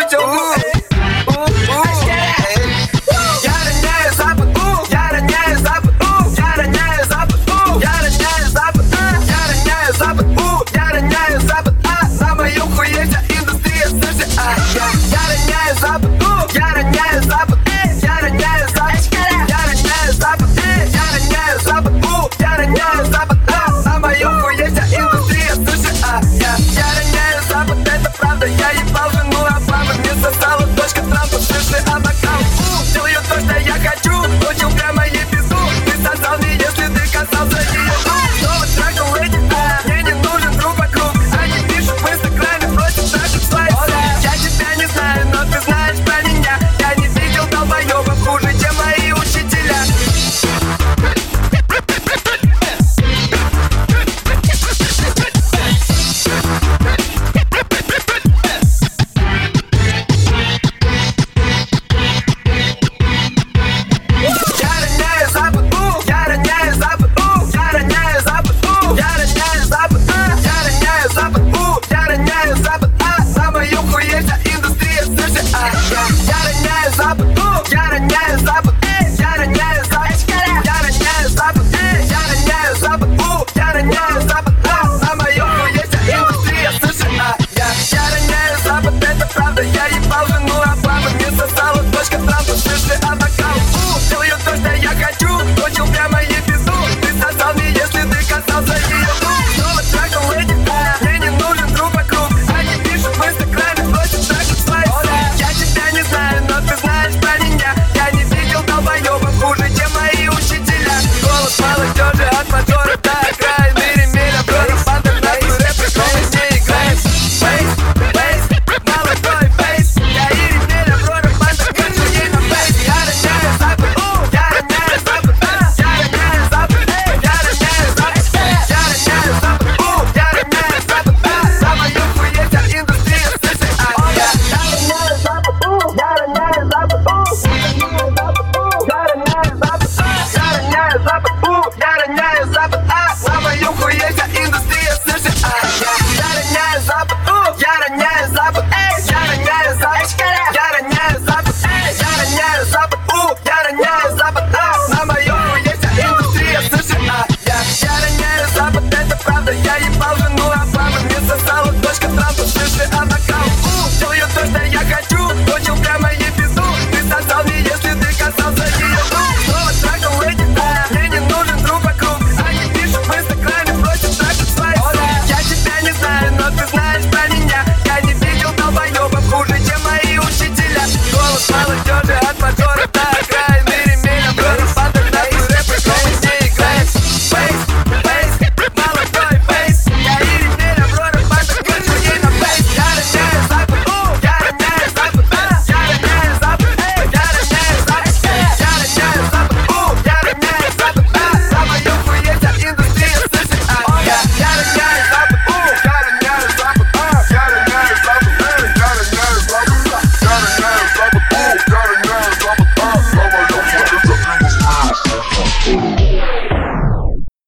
with